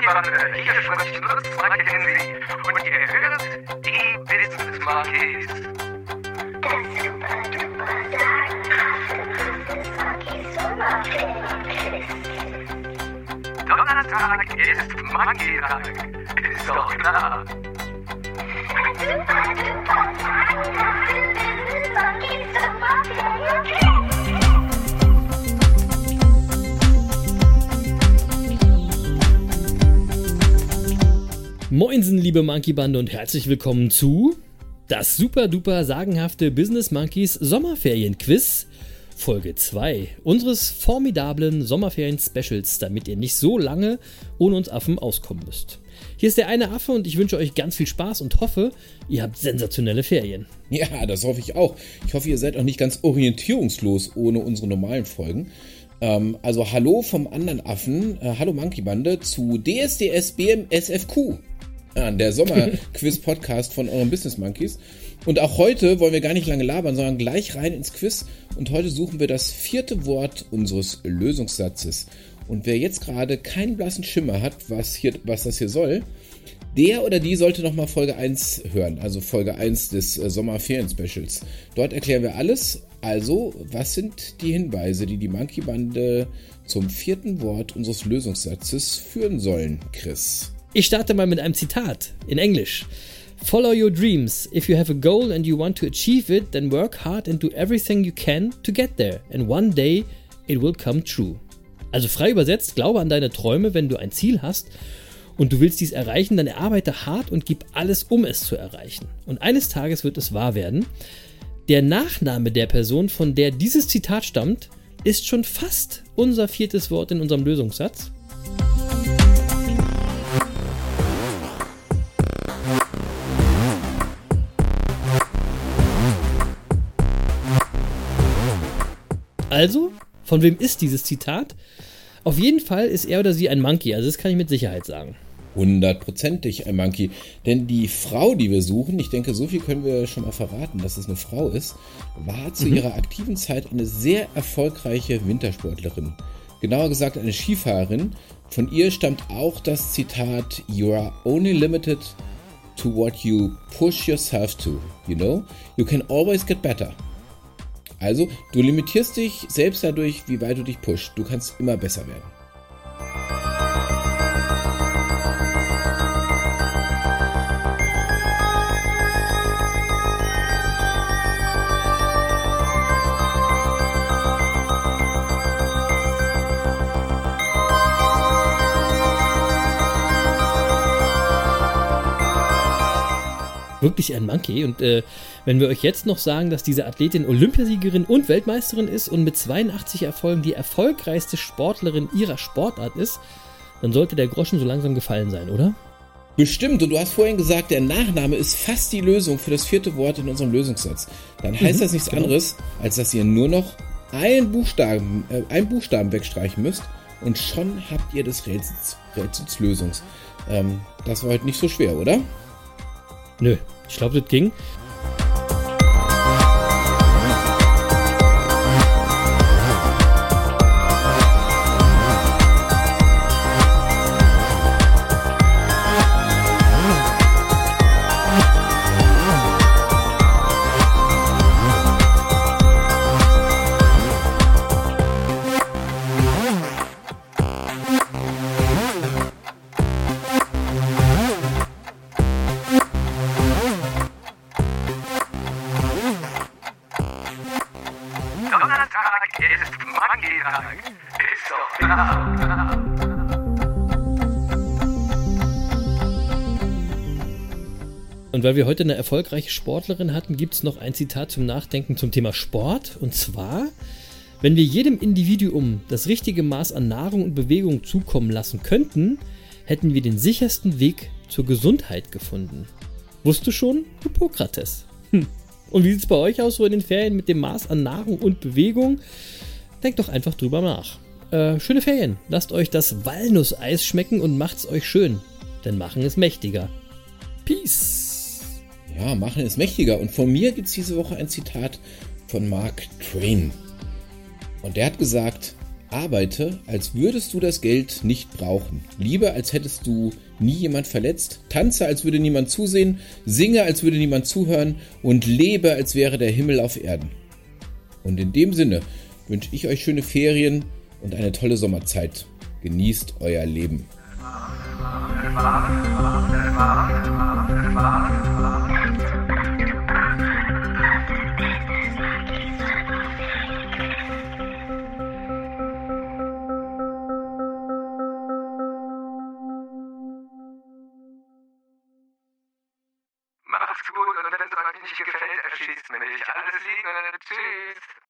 Monkey-Bande, hier spricht Lutz Mackenzie und ihr hört die Business Sommerferien-Quiz. Donnerstag ist Monkey-Tag, ist doch klar. Super duper sagenhafte Business Monkeys Sommerferien-Quiz. Moinsen, liebe Monkey Bande und herzlich willkommen zu das super duper sagenhafte Business Monkeys Sommerferien-Quiz Folge 2 unseres formidablen Sommerferien-Specials, damit ihr nicht so lange ohne uns Affen auskommen müsst. Hier ist der eine Affe und ich wünsche euch ganz viel Spaß und hoffe, ihr habt sensationelle Ferien. Ja, das hoffe ich auch. Ich hoffe, ihr seid auch nicht ganz orientierungslos ohne unsere normalen Folgen. Ähm, also hallo vom anderen Affen, äh, hallo Monkey Bande zu DSDS BMSFQ, äh, der Sommerquiz-Podcast von euren Business Monkeys. Und auch heute wollen wir gar nicht lange labern, sondern gleich rein ins Quiz. Und heute suchen wir das vierte Wort unseres Lösungssatzes. Und wer jetzt gerade keinen blassen Schimmer hat, was, hier, was das hier soll, der oder die sollte nochmal Folge 1 hören, also Folge 1 des äh, Sommerferien-Specials. Dort erklären wir alles. Also, was sind die Hinweise, die die Monkey-Bande zum vierten Wort unseres Lösungssatzes führen sollen, Chris? Ich starte mal mit einem Zitat in Englisch. Follow your dreams. If you have a goal and you want to achieve it, then work hard and do everything you can to get there. And one day it will come true. Also frei übersetzt, glaube an deine Träume, wenn du ein Ziel hast und du willst dies erreichen, dann arbeite hart und gib alles, um es zu erreichen. Und eines Tages wird es wahr werden. Der Nachname der Person, von der dieses Zitat stammt, ist schon fast unser viertes Wort in unserem Lösungssatz. Also, von wem ist dieses Zitat? Auf jeden Fall ist er oder sie ein Monkey, also das kann ich mit Sicherheit sagen. Hundertprozentig ein Monkey. Denn die Frau, die wir suchen, ich denke, so viel können wir schon mal verraten, dass es eine Frau ist, war zu ihrer aktiven Zeit eine sehr erfolgreiche Wintersportlerin. Genauer gesagt eine Skifahrerin. Von ihr stammt auch das Zitat You are only limited to what you push yourself to. You know? You can always get better. Also, du limitierst dich selbst dadurch, wie weit du dich pusht. Du kannst immer besser werden. Wirklich ein Monkey. Und äh, wenn wir euch jetzt noch sagen, dass diese Athletin Olympiasiegerin und Weltmeisterin ist und mit 82 Erfolgen die erfolgreichste Sportlerin ihrer Sportart ist, dann sollte der Groschen so langsam gefallen sein, oder? Bestimmt, und du hast vorhin gesagt, der Nachname ist fast die Lösung für das vierte Wort in unserem Lösungssatz. Dann heißt Mhm, das nichts genau. anderes, als dass ihr nur noch einen Buchstaben, äh, einen Buchstaben wegstreichen müsst und schon habt ihr des Rätsels, Rätsels Lösungs. Ähm, das war heute nicht so schwer, oder? Nö, ich glaube, das ging. Ist doch klar. Und weil wir heute eine erfolgreiche Sportlerin hatten, gibt es noch ein Zitat zum Nachdenken zum Thema Sport. Und zwar, wenn wir jedem Individuum das richtige Maß an Nahrung und Bewegung zukommen lassen könnten, hätten wir den sichersten Weg zur Gesundheit gefunden. Wusstest du schon? Hippokrates. Hm. Und wie sieht es bei euch aus so in den Ferien mit dem Maß an Nahrung und Bewegung? Denkt doch einfach drüber nach. Äh, schöne Ferien. Lasst euch das Walnusseis schmecken und macht's euch schön. Denn machen ist mächtiger. Peace. Ja, machen ist mächtiger. Und von mir gibt es diese Woche ein Zitat von Mark Twain. Und der hat gesagt, Arbeite, als würdest du das Geld nicht brauchen. Liebe, als hättest du nie jemand verletzt. Tanze, als würde niemand zusehen. Singe, als würde niemand zuhören. Und lebe, als wäre der Himmel auf Erden. Und in dem Sinne wünsche ich euch schöne Ferien und eine tolle Sommerzeit. Genießt euer Leben. Macht's gut und wenn es euch nicht gefällt, erschießt mich. Alles Liebe. Tschüss.